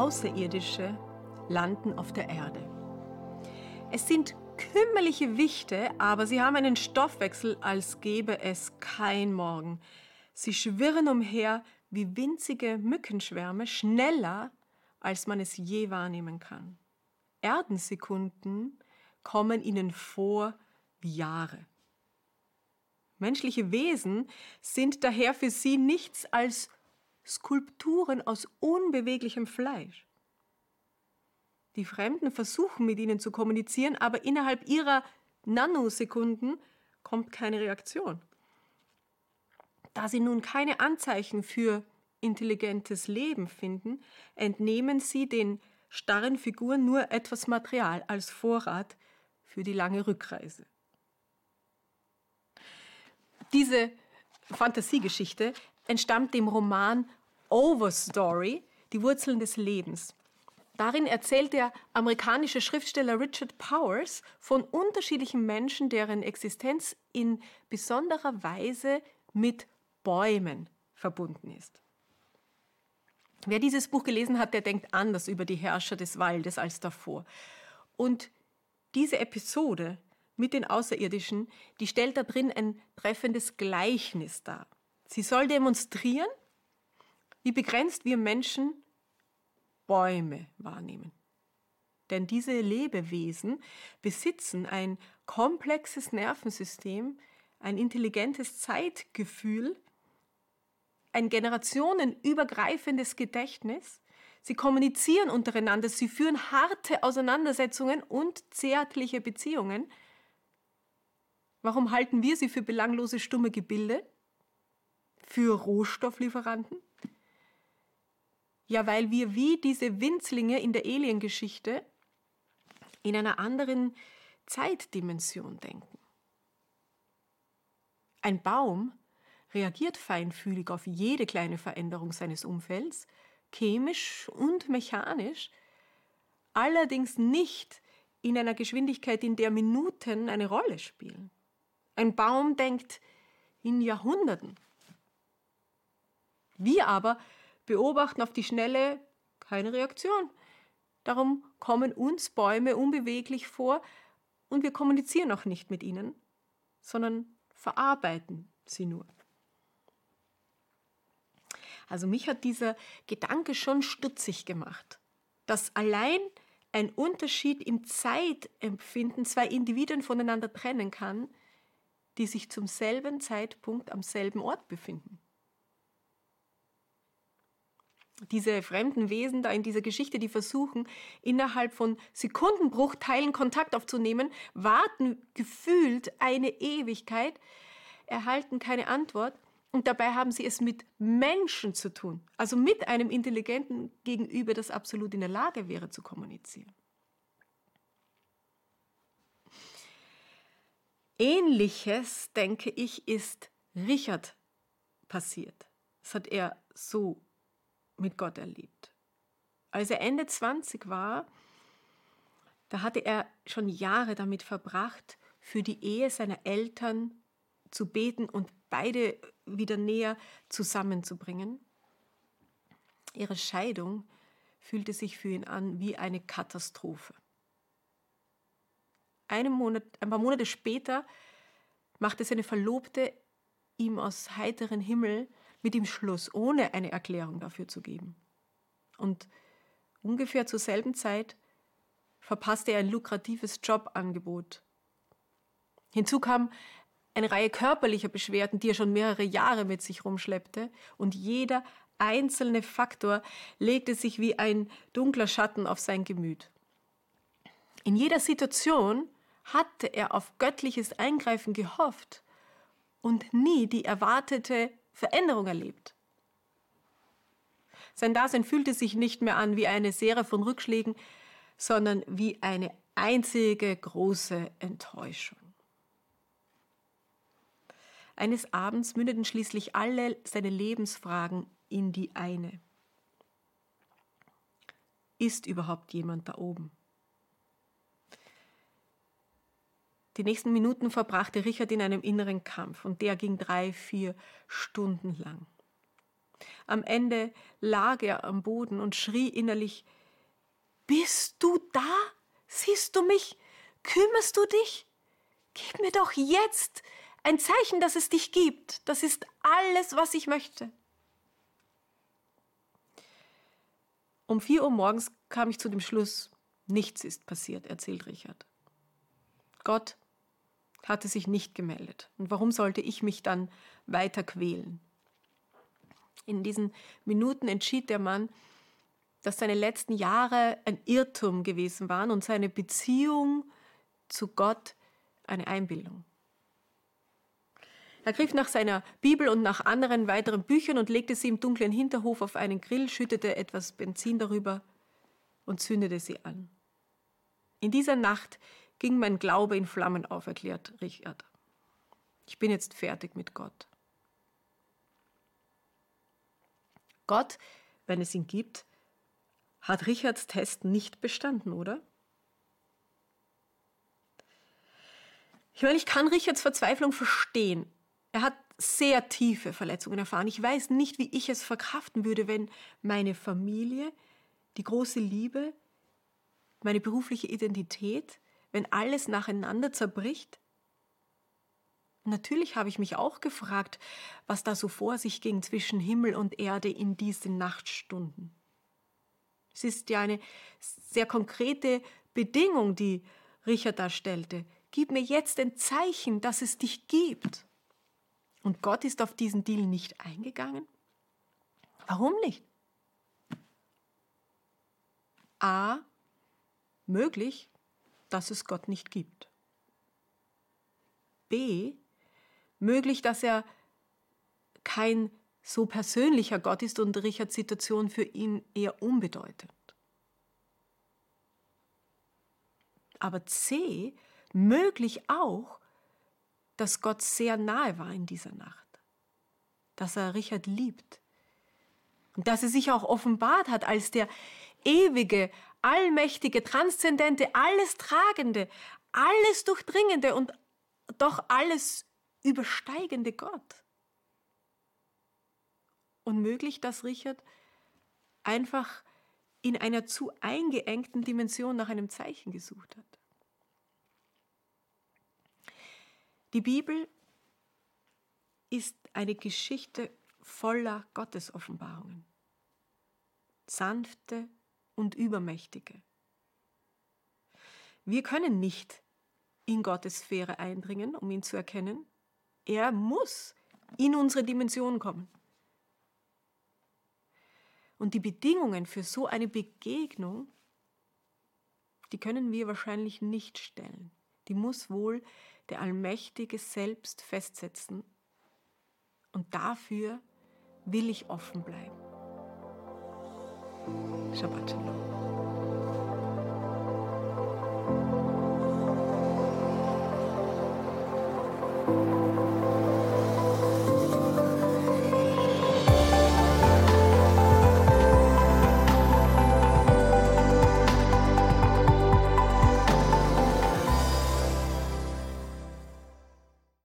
Außerirdische landen auf der Erde. Es sind kümmerliche Wichte, aber sie haben einen Stoffwechsel, als gäbe es kein Morgen. Sie schwirren umher wie winzige Mückenschwärme, schneller, als man es je wahrnehmen kann. Erdensekunden kommen ihnen vor wie Jahre. Menschliche Wesen sind daher für sie nichts als Skulpturen aus unbeweglichem Fleisch. Die Fremden versuchen mit ihnen zu kommunizieren, aber innerhalb ihrer Nanosekunden kommt keine Reaktion. Da sie nun keine Anzeichen für intelligentes Leben finden, entnehmen sie den starren Figuren nur etwas Material als Vorrat für die lange Rückreise. Diese Fantasiegeschichte entstammt dem Roman Overstory, die Wurzeln des Lebens. Darin erzählt der amerikanische Schriftsteller Richard Powers von unterschiedlichen Menschen, deren Existenz in besonderer Weise mit Bäumen verbunden ist. Wer dieses Buch gelesen hat, der denkt anders über die Herrscher des Waldes als davor. Und diese Episode mit den Außerirdischen, die stellt da drin ein treffendes Gleichnis dar. Sie soll demonstrieren, wie begrenzt wir Menschen Bäume wahrnehmen. Denn diese Lebewesen besitzen ein komplexes Nervensystem, ein intelligentes Zeitgefühl, ein generationenübergreifendes Gedächtnis. Sie kommunizieren untereinander, sie führen harte Auseinandersetzungen und zärtliche Beziehungen. Warum halten wir sie für belanglose stumme Gebilde? Für Rohstofflieferanten? Ja, weil wir wie diese Winzlinge in der Aliengeschichte in einer anderen Zeitdimension denken. Ein Baum reagiert feinfühlig auf jede kleine Veränderung seines Umfelds, chemisch und mechanisch, allerdings nicht in einer Geschwindigkeit, in der Minuten eine Rolle spielen. Ein Baum denkt in Jahrhunderten. Wir aber beobachten auf die Schnelle keine Reaktion. Darum kommen uns Bäume unbeweglich vor und wir kommunizieren auch nicht mit ihnen, sondern verarbeiten sie nur. Also mich hat dieser Gedanke schon stutzig gemacht, dass allein ein Unterschied im Zeitempfinden zwei Individuen voneinander trennen kann, die sich zum selben Zeitpunkt am selben Ort befinden. Diese fremden Wesen da in dieser Geschichte, die versuchen, innerhalb von Sekundenbruchteilen Kontakt aufzunehmen, warten gefühlt eine Ewigkeit, erhalten keine Antwort und dabei haben sie es mit Menschen zu tun, also mit einem intelligenten Gegenüber, das absolut in der Lage wäre zu kommunizieren. Ähnliches, denke ich, ist Richard passiert. Das hat er so mit Gott erlebt. Als er Ende 20 war, da hatte er schon Jahre damit verbracht, für die Ehe seiner Eltern zu beten und beide wieder näher zusammenzubringen. Ihre Scheidung fühlte sich für ihn an wie eine Katastrophe. Monat, ein paar Monate später machte seine Verlobte ihm aus heiterem Himmel mit ihm Schluss, ohne eine Erklärung dafür zu geben. Und ungefähr zur selben Zeit verpasste er ein lukratives Jobangebot. Hinzu kam eine Reihe körperlicher Beschwerden, die er schon mehrere Jahre mit sich rumschleppte, und jeder einzelne Faktor legte sich wie ein dunkler Schatten auf sein Gemüt. In jeder Situation hatte er auf göttliches Eingreifen gehofft und nie die erwartete Veränderung erlebt. Sein Dasein fühlte sich nicht mehr an wie eine Serie von Rückschlägen, sondern wie eine einzige große Enttäuschung. Eines Abends mündeten schließlich alle seine Lebensfragen in die eine. Ist überhaupt jemand da oben? Die nächsten Minuten verbrachte Richard in einem inneren Kampf und der ging drei, vier Stunden lang. Am Ende lag er am Boden und schrie innerlich, Bist du da? Siehst du mich? Kümmerst du dich? Gib mir doch jetzt ein Zeichen, dass es dich gibt. Das ist alles, was ich möchte. Um vier Uhr morgens kam ich zu dem Schluss, nichts ist passiert, erzählt Richard. Gott hatte sich nicht gemeldet. Und warum sollte ich mich dann weiter quälen? In diesen Minuten entschied der Mann, dass seine letzten Jahre ein Irrtum gewesen waren und seine Beziehung zu Gott eine Einbildung. Er griff nach seiner Bibel und nach anderen weiteren Büchern und legte sie im dunklen Hinterhof auf einen Grill, schüttete etwas Benzin darüber und zündete sie an. In dieser Nacht ging mein Glaube in Flammen auf, erklärt Richard. Ich bin jetzt fertig mit Gott. Gott, wenn es ihn gibt, hat Richards Test nicht bestanden, oder? Ich meine, ich kann Richards Verzweiflung verstehen. Er hat sehr tiefe Verletzungen erfahren. Ich weiß nicht, wie ich es verkraften würde, wenn meine Familie, die große Liebe, meine berufliche Identität, wenn alles nacheinander zerbricht? Natürlich habe ich mich auch gefragt, was da so vor sich ging zwischen Himmel und Erde in diesen Nachtstunden. Es ist ja eine sehr konkrete Bedingung, die Richard da stellte. Gib mir jetzt ein Zeichen, dass es dich gibt. Und Gott ist auf diesen Deal nicht eingegangen? Warum nicht? A. Möglich, dass es Gott nicht gibt. B. Möglich, dass er kein so persönlicher Gott ist und Richards Situation für ihn eher unbedeutend. Aber C. Möglich auch, dass Gott sehr nahe war in dieser Nacht, dass er Richard liebt und dass er sich auch offenbart hat als der ewige, allmächtige, transzendente, alles tragende, alles durchdringende und doch alles übersteigende Gott. Und möglich, dass Richard einfach in einer zu eingeengten Dimension nach einem Zeichen gesucht hat. Die Bibel ist eine Geschichte voller Gottesoffenbarungen. Sanfte und übermächtige. Wir können nicht in Gottes Sphäre eindringen, um ihn zu erkennen. Er muss in unsere Dimension kommen. Und die Bedingungen für so eine Begegnung, die können wir wahrscheinlich nicht stellen. Die muss wohl der Allmächtige selbst festsetzen. Und dafür will ich offen bleiben. Shabbat Shalom.